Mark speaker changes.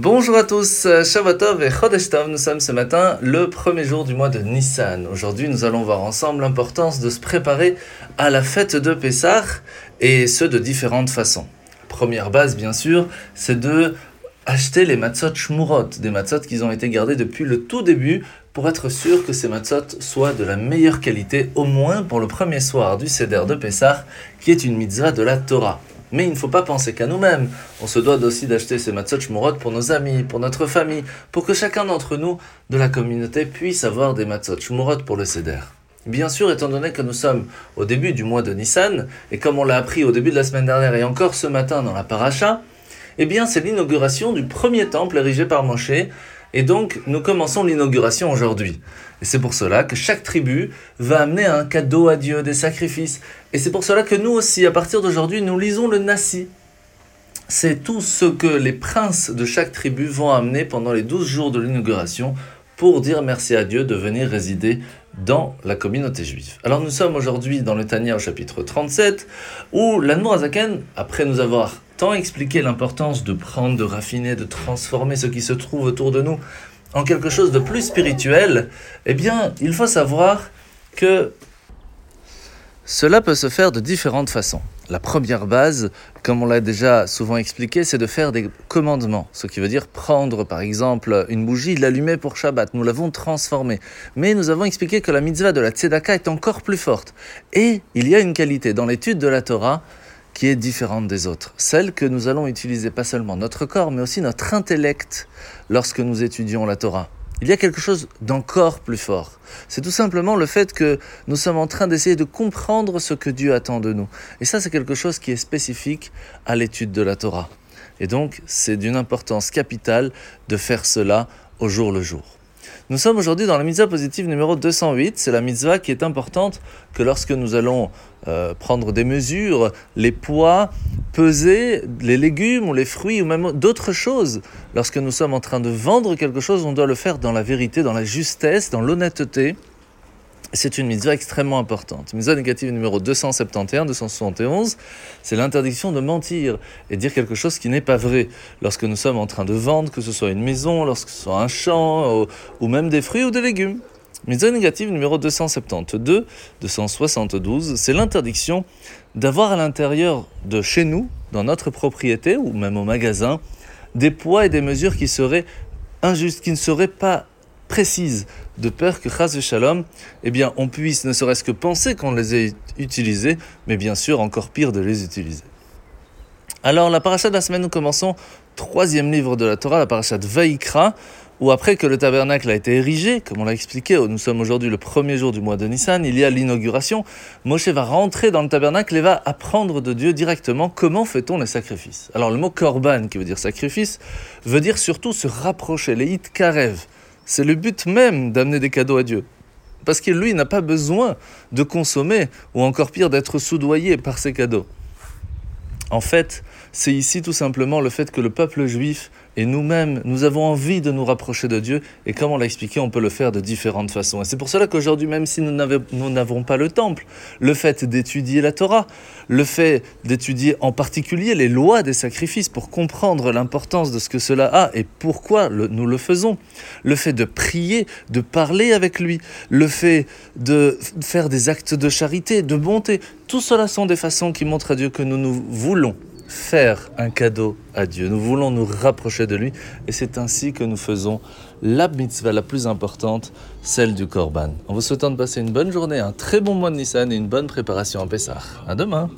Speaker 1: Bonjour à tous, Shabbatov et Chodesh Tov. Nous sommes ce matin le premier jour du mois de Nissan. Aujourd'hui, nous allons voir ensemble l'importance de se préparer à la fête de Pessah et ce de différentes façons. Première base, bien sûr, c'est de acheter les matzot shmurot, des matzot qui ont été gardés depuis le tout début pour être sûr que ces matzot soient de la meilleure qualité, au moins pour le premier soir du Seder de Pessah, qui est une mitzvah de la Torah. Mais il ne faut pas penser qu'à nous-mêmes. On se doit aussi d'acheter ces matzot shmurot pour nos amis, pour notre famille, pour que chacun d'entre nous de la communauté puisse avoir des matzot shmurot pour le Seder. Bien sûr, étant donné que nous sommes au début du mois de Nissan, et comme on l'a appris au début de la semaine dernière et encore ce matin dans la paracha, eh bien c'est l'inauguration du premier temple érigé par Moshe, et donc nous commençons l'inauguration aujourd'hui. Et c'est pour cela que chaque tribu va amener un cadeau à Dieu, des sacrifices. Et c'est pour cela que nous aussi, à partir d'aujourd'hui, nous lisons le Nassi. C'est tout ce que les princes de chaque tribu vont amener pendant les douze jours de l'inauguration pour dire merci à Dieu de venir résider dans la communauté juive. Alors nous sommes aujourd'hui dans le Tania au chapitre 37, où l'Anmour Azaken, après nous avoir tant expliqué l'importance de prendre, de raffiner, de transformer ce qui se trouve autour de nous en quelque chose de plus spirituel, eh bien, il faut savoir que cela peut se faire de différentes façons. La première base, comme on l'a déjà souvent expliqué, c'est de faire des commandements. Ce qui veut dire prendre, par exemple, une bougie, l'allumer pour Shabbat. Nous l'avons transformée. Mais nous avons expliqué que la mitzvah de la tzedaka est encore plus forte. Et il y a une qualité dans l'étude de la Torah qui est différente des autres. Celle que nous allons utiliser pas seulement notre corps, mais aussi notre intellect lorsque nous étudions la Torah. Il y a quelque chose d'encore plus fort. C'est tout simplement le fait que nous sommes en train d'essayer de comprendre ce que Dieu attend de nous. Et ça, c'est quelque chose qui est spécifique à l'étude de la Torah. Et donc, c'est d'une importance capitale de faire cela au jour le jour. Nous sommes aujourd'hui dans la mitzvah positive numéro 208. C'est la mitzvah qui est importante que lorsque nous allons euh, prendre des mesures, les poids, peser les légumes ou les fruits ou même d'autres choses. Lorsque nous sommes en train de vendre quelque chose, on doit le faire dans la vérité, dans la justesse, dans l'honnêteté. C'est une mitzvah extrêmement importante. Mitzvah négative numéro 271, 271, c'est l'interdiction de mentir et dire quelque chose qui n'est pas vrai. Lorsque nous sommes en train de vendre, que ce soit une maison, lorsque ce soit un champ, ou, même des fruits ou des légumes. Mitzvah négative numéro 272, 272, c'est l'interdiction d'avoir à l'intérieur de chez nous, dans notre propriété ou même au magasin, des poids et des mesures qui seraient injustes, qui ne seraient pas précise, de peur que Chaz Shalom, eh bien, on puisse ne serait-ce que penser qu'on les ait utilisés, mais bien sûr, encore pire de les utiliser. Alors, la paracha de la semaine, nous commençons troisième livre de la Torah, la paracha de Vaikra, où après que le tabernacle a été érigé, comme on l'a expliqué, nous sommes aujourd'hui le premier jour du mois de Nissan, il y a l'inauguration, Moshe va rentrer dans le tabernacle et va apprendre de Dieu directement comment fait-on les sacrifices. Alors le mot korban, qui veut dire sacrifice, veut dire surtout se rapprocher, les hit karev, c'est le but même d'amener des cadeaux à Dieu. Parce que lui n'a pas besoin de consommer, ou encore pire d'être soudoyé par ces cadeaux. En fait, c'est ici tout simplement le fait que le peuple juif et nous-mêmes, nous avons envie de nous rapprocher de Dieu, et comme on l'a expliqué, on peut le faire de différentes façons. Et c'est pour cela qu'aujourd'hui, même si nous n'avons pas le temple, le fait d'étudier la Torah, le fait d'étudier en particulier les lois des sacrifices pour comprendre l'importance de ce que cela a et pourquoi nous le faisons, le fait de prier, de parler avec lui, le fait de faire des actes de charité, de bonté, tout cela sont des façons qui montrent à Dieu que nous nous voulons faire un cadeau à Dieu. Nous voulons nous rapprocher de lui et c'est ainsi que nous faisons la mitzvah la plus importante, celle du Korban. En vous souhaitant de passer une bonne journée, un très bon mois de Nissan et une bonne préparation en Pessah. À demain!